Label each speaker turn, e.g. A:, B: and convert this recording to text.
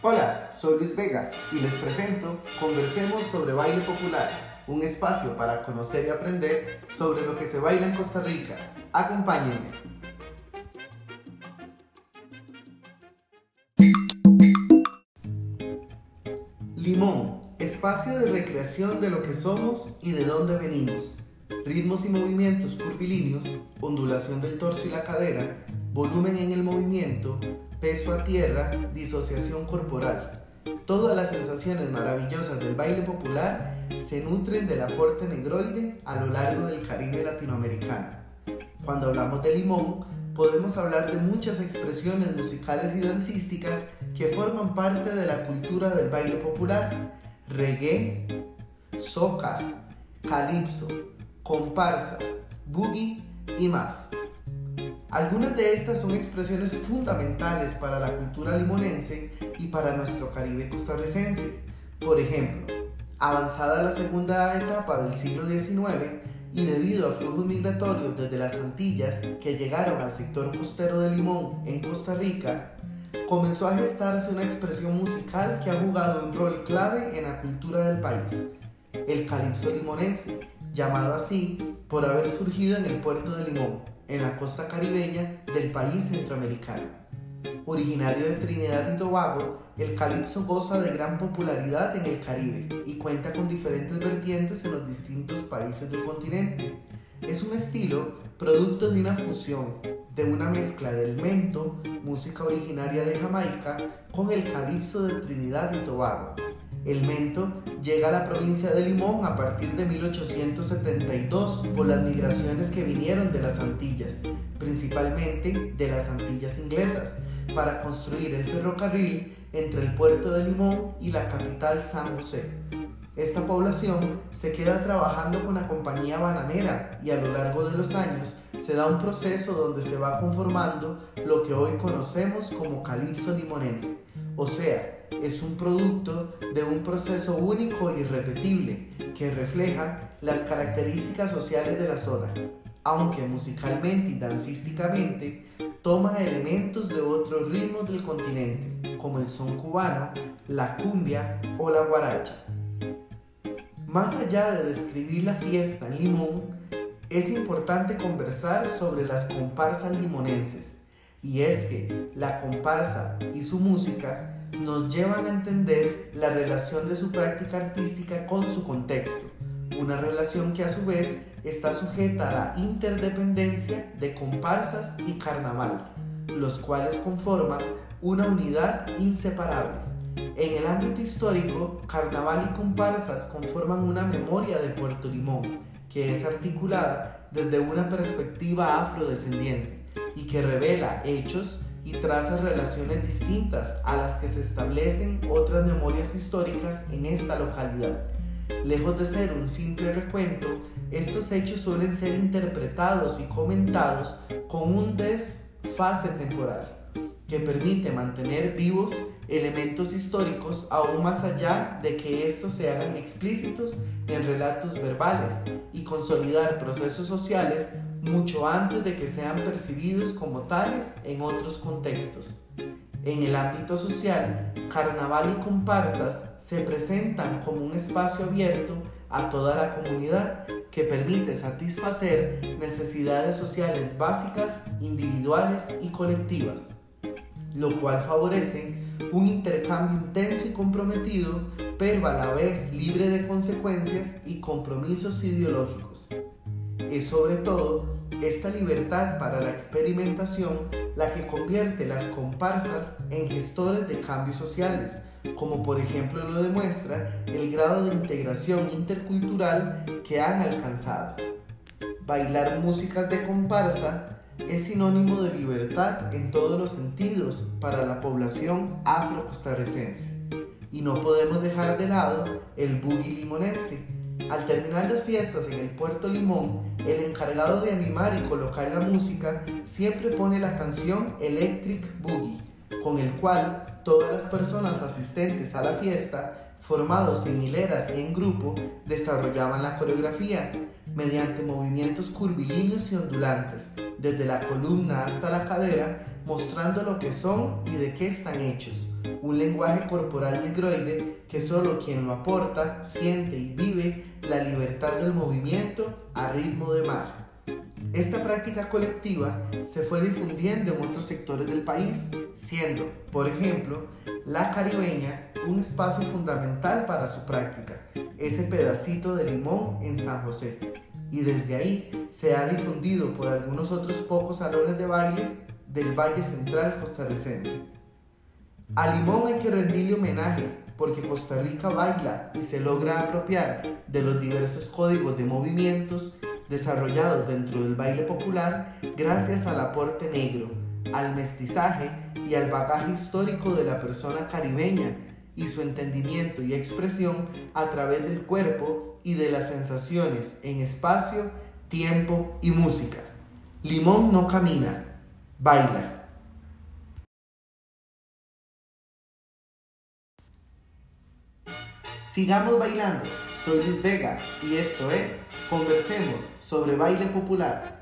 A: Hola, soy Luis Vega y les presento Conversemos sobre Baile Popular, un espacio para conocer y aprender sobre lo que se baila en Costa Rica. Acompáñenme. Limón, espacio de recreación de lo que somos y de dónde venimos. Ritmos y movimientos curvilíneos, ondulación del torso y la cadera, volumen en el movimiento, peso a tierra, disociación corporal. Todas las sensaciones maravillosas del baile popular se nutren del aporte negroide a lo largo del Caribe latinoamericano. Cuando hablamos de limón, podemos hablar de muchas expresiones musicales y dancísticas que forman parte de la cultura del baile popular. Reggae, soca, calipso, comparsa, boogie y más. Algunas de estas son expresiones fundamentales para la cultura limonense y para nuestro Caribe costarricense. Por ejemplo, avanzada la segunda etapa del siglo XIX y debido a flujos migratorios desde las Antillas que llegaron al sector costero de Limón en Costa Rica, comenzó a gestarse una expresión musical que ha jugado un rol clave en la cultura del país, el calipso limonense, llamado así por haber surgido en el puerto de Limón en la costa caribeña del país centroamericano. Originario de Trinidad y Tobago, el calipso goza de gran popularidad en el Caribe y cuenta con diferentes vertientes en los distintos países del continente. Es un estilo producto de una fusión, de una mezcla del mento, música originaria de Jamaica, con el calipso de Trinidad y Tobago, el mento llega a la provincia de Limón a partir de 1872 por las migraciones que vinieron de las Antillas, principalmente de las Antillas inglesas, para construir el ferrocarril entre el puerto de Limón y la capital San José. Esta población se queda trabajando con la compañía bananera y a lo largo de los años se da un proceso donde se va conformando lo que hoy conocemos como calipso limonense, o sea, es un producto de un proceso único y irrepetible que refleja las características sociales de la zona, aunque musicalmente y dancísticamente toma elementos de otros ritmos del continente, como el son cubano, la cumbia o la guaracha. Más allá de describir la fiesta en Limón, es importante conversar sobre las comparsas limonenses, y es que la comparsa y su música nos llevan a entender la relación de su práctica artística con su contexto, una relación que a su vez está sujeta a la interdependencia de comparsas y carnaval, los cuales conforman una unidad inseparable. En el ámbito histórico, carnaval y comparsas conforman una memoria de Puerto Limón, que es articulada desde una perspectiva afrodescendiente y que revela hechos y traza relaciones distintas a las que se establecen otras memorias históricas en esta localidad. Lejos de ser un simple recuento, estos hechos suelen ser interpretados y comentados con un desfase temporal que permite mantener vivos elementos históricos aún más allá de que estos se hagan explícitos en relatos verbales y consolidar procesos sociales mucho antes de que sean percibidos como tales en otros contextos. En el ámbito social, carnaval y comparsas se presentan como un espacio abierto a toda la comunidad que permite satisfacer necesidades sociales básicas, individuales y colectivas, lo cual favorece un intercambio intenso y comprometido, pero a la vez libre de consecuencias y compromisos ideológicos es sobre todo esta libertad para la experimentación la que convierte las comparsas en gestores de cambios sociales, como por ejemplo lo demuestra el grado de integración intercultural que han alcanzado. Bailar músicas de comparsa es sinónimo de libertad en todos los sentidos para la población afro-costarricense. Y no podemos dejar de lado el boogie limonense, al terminar las fiestas en el Puerto Limón, el encargado de animar y colocar la música siempre pone la canción Electric Boogie, con el cual todas las personas asistentes a la fiesta, formados en hileras y en grupo, desarrollaban la coreografía mediante movimientos curvilíneos y ondulantes, desde la columna hasta la cadera, mostrando lo que son y de qué están hechos. Un lenguaje corporal negroide que solo quien lo aporta siente y vive la libertad del movimiento a ritmo de mar. Esta práctica colectiva se fue difundiendo en otros sectores del país, siendo, por ejemplo, la caribeña un espacio fundamental para su práctica, ese pedacito de limón en San José. Y desde ahí se ha difundido por algunos otros pocos salones de baile del Valle Central costarricense. A Limón hay que rendirle homenaje porque Costa Rica baila y se logra apropiar de los diversos códigos de movimientos desarrollados dentro del baile popular gracias al aporte negro, al mestizaje y al bagaje histórico de la persona caribeña y su entendimiento y expresión a través del cuerpo y de las sensaciones en espacio, tiempo y música. Limón no camina, baila. Sigamos bailando. Soy Luis Vega y esto es Conversemos sobre baile popular.